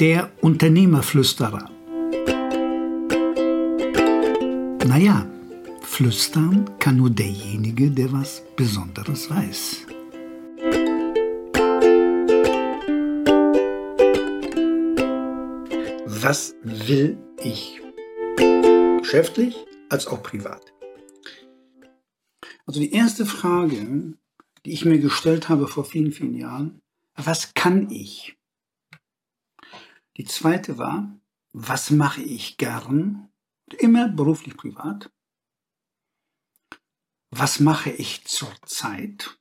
Der Unternehmerflüsterer. Naja, flüstern kann nur derjenige, der was Besonderes weiß. Was will ich? Geschäftlich als auch privat. Also die erste Frage, die ich mir gestellt habe vor vielen, vielen Jahren, was kann ich? Die zweite war, was mache ich gern? Immer beruflich, privat. Was mache ich zurzeit?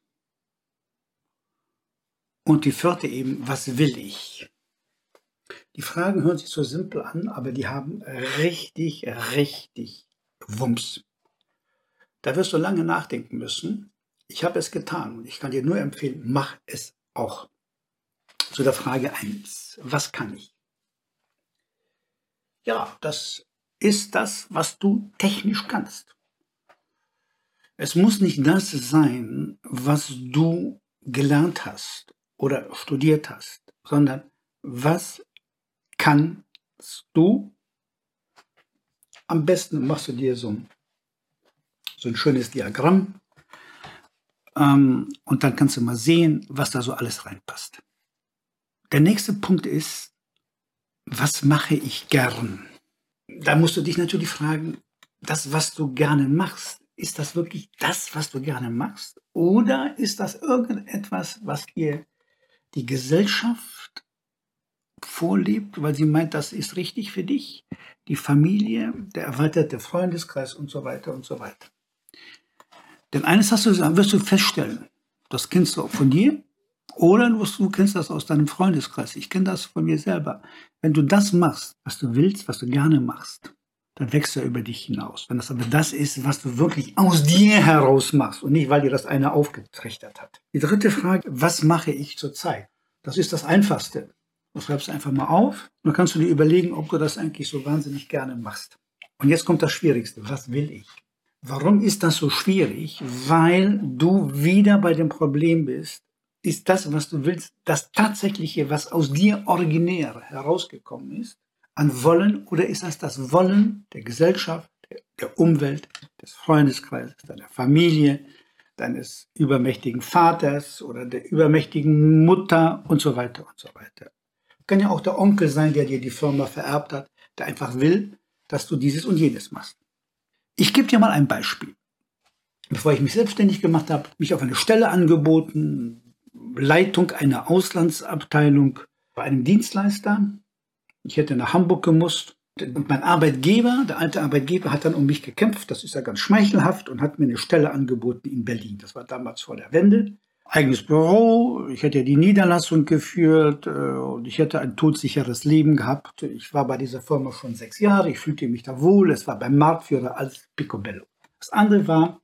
Und die vierte eben, was will ich? Die Fragen hören sich so simpel an, aber die haben richtig, richtig Wumms. Da wirst du lange nachdenken müssen. Ich habe es getan und ich kann dir nur empfehlen, mach es auch. Zu der Frage 1. Was kann ich? Ja, das ist das, was du technisch kannst. Es muss nicht das sein, was du gelernt hast oder studiert hast, sondern was kannst du? Am besten machst du dir so ein so ein schönes Diagramm. Ähm, und dann kannst du mal sehen, was da so alles reinpasst. Der nächste Punkt ist, was mache ich gern? Da musst du dich natürlich fragen, das, was du gerne machst, ist das wirklich das, was du gerne machst? Oder ist das irgendetwas, was dir die Gesellschaft vorlebt, weil sie meint, das ist richtig für dich, die Familie, der erweiterte Freundeskreis und so weiter und so weiter. Denn eines hast du, wirst du feststellen, das kennst du auch von dir oder du, du kennst das aus deinem Freundeskreis. Ich kenne das von mir selber. Wenn du das machst, was du willst, was du gerne machst, dann wächst er über dich hinaus. Wenn das aber das ist, was du wirklich aus dir heraus machst und nicht, weil dir das eine aufgetrichtert hat. Die dritte Frage, was mache ich zurzeit? Das ist das Einfachste. Du schreibst einfach mal auf. Dann kannst du dir überlegen, ob du das eigentlich so wahnsinnig gerne machst. Und jetzt kommt das Schwierigste. Was will ich? Warum ist das so schwierig? Weil du wieder bei dem Problem bist. Ist das, was du willst, das tatsächliche, was aus dir originär herausgekommen ist, an Wollen oder ist das das Wollen der Gesellschaft, der Umwelt, des Freundeskreises, deiner Familie, deines übermächtigen Vaters oder der übermächtigen Mutter und so weiter und so weiter. Kann ja auch der Onkel sein, der dir die Firma vererbt hat, der einfach will, dass du dieses und jenes machst. Ich gebe dir mal ein Beispiel. Bevor ich mich selbstständig gemacht habe, mich auf eine Stelle angeboten, Leitung einer Auslandsabteilung bei einem Dienstleister. Ich hätte nach Hamburg gemusst. Und mein Arbeitgeber, der alte Arbeitgeber, hat dann um mich gekämpft. Das ist ja ganz schmeichelhaft und hat mir eine Stelle angeboten in Berlin. Das war damals vor der Wende eigenes Büro, ich hätte die Niederlassung geführt äh, und ich hätte ein todsicheres Leben gehabt. Ich war bei dieser Firma schon sechs Jahre, ich fühlte mich da wohl, es war beim Marktführer als Picobello. Das andere war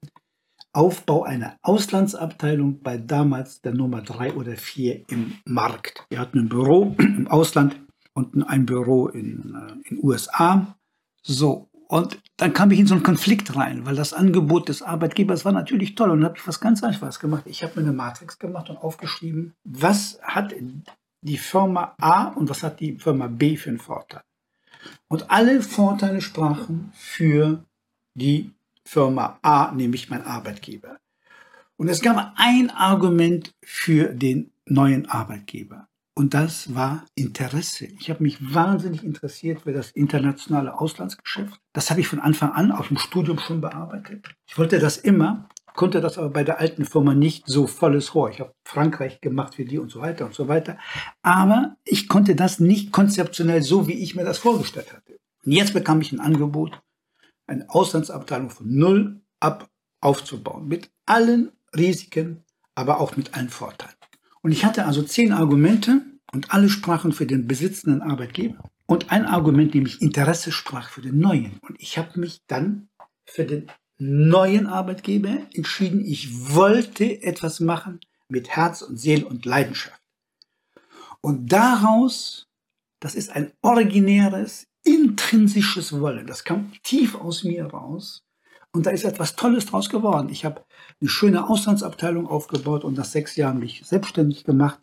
Aufbau einer Auslandsabteilung bei damals der Nummer drei oder vier im Markt. Wir hatten ein Büro im Ausland und ein Büro in den äh, USA. So, und dann kam ich in so einen Konflikt rein, weil das Angebot des Arbeitgebers war natürlich toll und habe ich was ganz Einfaches gemacht. Ich habe mir eine Matrix gemacht und aufgeschrieben, was hat die Firma A und was hat die Firma B für einen Vorteil. Und alle Vorteile sprachen für die Firma A, nämlich mein Arbeitgeber. Und es gab ein Argument für den neuen Arbeitgeber. Und das war Interesse. Ich habe mich wahnsinnig interessiert für das internationale Auslandsgeschäft. Das habe ich von Anfang an aus dem Studium schon bearbeitet. Ich wollte das immer, konnte das aber bei der alten Firma nicht so volles Rohr. Ich habe Frankreich gemacht für die und so weiter und so weiter. Aber ich konnte das nicht konzeptionell so, wie ich mir das vorgestellt hatte. Und jetzt bekam ich ein Angebot, eine Auslandsabteilung von null ab aufzubauen. Mit allen Risiken, aber auch mit allen Vorteilen. Und ich hatte also zehn Argumente und alle sprachen für den besitzenden Arbeitgeber. Und ein Argument, nämlich Interesse, sprach für den neuen. Und ich habe mich dann für den neuen Arbeitgeber entschieden. Ich wollte etwas machen mit Herz und Seele und Leidenschaft. Und daraus, das ist ein originäres, intrinsisches Wollen. Das kam tief aus mir raus. Und da ist etwas Tolles draus geworden. Ich habe eine schöne Auslandsabteilung aufgebaut und nach sechs Jahren mich selbstständig gemacht.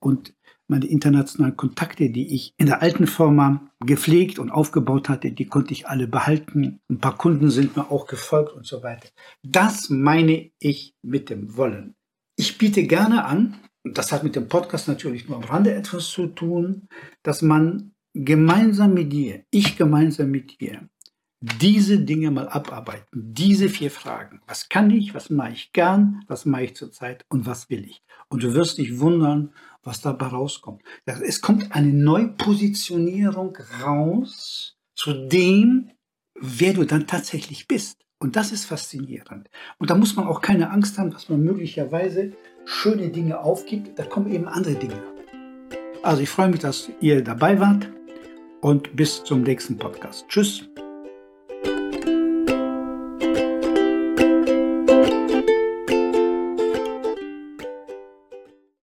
Und meine internationalen Kontakte, die ich in der alten Firma gepflegt und aufgebaut hatte, die konnte ich alle behalten. Ein paar Kunden sind mir auch gefolgt und so weiter. Das meine ich mit dem Wollen. Ich biete gerne an, und das hat mit dem Podcast natürlich nur am Rande etwas zu tun, dass man gemeinsam mit dir, ich gemeinsam mit dir, diese Dinge mal abarbeiten. Diese vier Fragen. Was kann ich? Was mache ich gern? Was mache ich zurzeit? Und was will ich? Und du wirst dich wundern, was dabei rauskommt. Es kommt eine Neupositionierung raus zu dem, wer du dann tatsächlich bist. Und das ist faszinierend. Und da muss man auch keine Angst haben, dass man möglicherweise schöne Dinge aufgibt. Da kommen eben andere Dinge. Also ich freue mich, dass ihr dabei wart und bis zum nächsten Podcast. Tschüss.